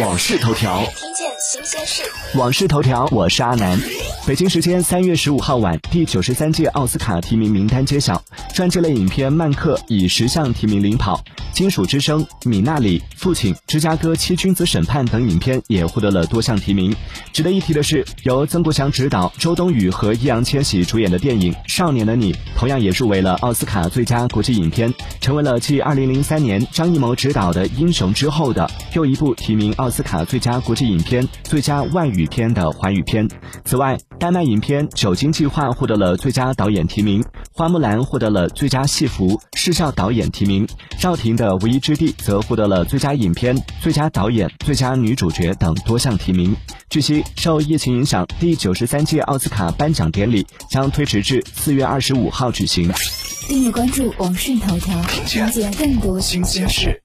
往事头条，听见新鲜事。往事头条，我是阿南。北京时间三月十五号晚，第九十三届奥斯卡提名名单揭晓，传记类影片《曼克》以十项提名领跑，《金属之声》、《米娜里》、《父亲》、《芝加哥七君子审判》等影片也获得了多项提名。值得一提的是，由曾国祥执导、周冬雨和易烊千玺主演的电影《少年的你》，同样也入围了奥斯卡最佳国际影片，成为了继二零零三年张艺谋执导的《英雄》之后的又一部提名奥斯卡最佳国际影片、最佳外语片的华语片。此外，丹麦影片《酒精计划》获得了最佳导演提名，《花木兰》获得了最佳戏服、视效导演提名，赵婷的《无依之地》则获得了最佳影片、最佳导演、最佳女主角等多项提名。据悉，受疫情影响，第九十三届奥斯卡颁奖典礼将推迟至四月二十五号举行。订阅关注网讯头条，了解更多新鲜事。